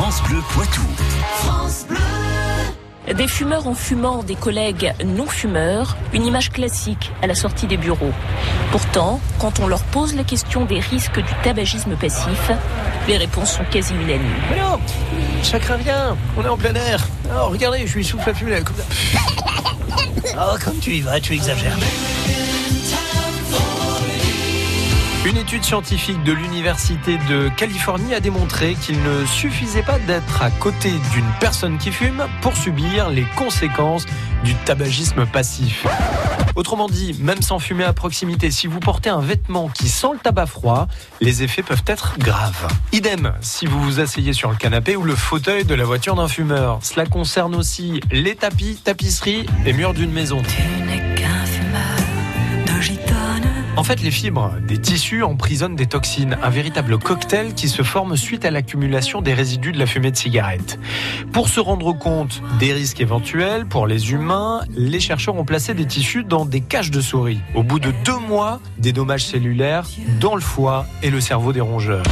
France Bleu Poitou. Des fumeurs en fumant, des collègues non fumeurs, une image classique à la sortie des bureaux. Pourtant, quand on leur pose la question des risques du tabagisme passif, les réponses sont quasi unanimes. Mais non, ça craint rien, on est en plein air. Oh, regardez, je suis souffle à fumer. Oh, comme tu y vas, tu exagères. Une étude scientifique de l'Université de Californie a démontré qu'il ne suffisait pas d'être à côté d'une personne qui fume pour subir les conséquences du tabagisme passif. Autrement dit, même sans fumer à proximité, si vous portez un vêtement qui sent le tabac froid, les effets peuvent être graves. Idem si vous vous asseyez sur le canapé ou le fauteuil de la voiture d'un fumeur. Cela concerne aussi les tapis, tapisseries et murs d'une maison. En fait, les fibres des tissus emprisonnent des toxines, un véritable cocktail qui se forme suite à l'accumulation des résidus de la fumée de cigarette. Pour se rendre compte des risques éventuels pour les humains, les chercheurs ont placé des tissus dans des cages de souris. Au bout de deux mois, des dommages cellulaires dans le foie et le cerveau des rongeurs.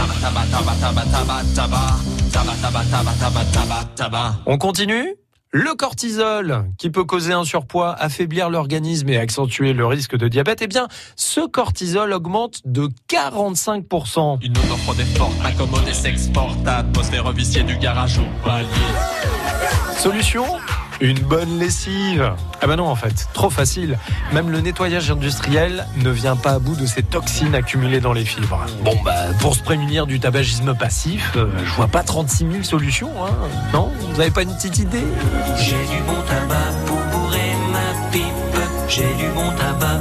On continue le cortisol, qui peut causer un surpoids, affaiblir l'organisme et accentuer le risque de diabète, eh bien, ce cortisol augmente de 45%. Une offre d'effort incommode et s'exporte, atmosphère viciée du garage au palier. Solution? Une bonne lessive. Ah bah non en fait, trop facile. Même le nettoyage industriel ne vient pas à bout de ces toxines accumulées dans les fibres. Bon bah pour se prémunir du tabagisme passif, euh, je vois pas 36 000 solutions. Hein. Non? Vous avez pas une petite idée? J'ai du bon tabac pour bourrer ma pipe. J'ai du bon tabac,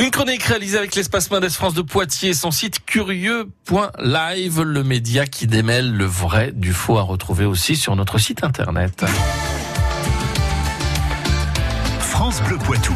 Une chronique réalisée avec l'espace Mendes France de Poitiers, son site curieux.live, le média qui démêle le vrai du faux à retrouver aussi sur notre site internet. France Bleu Poitou.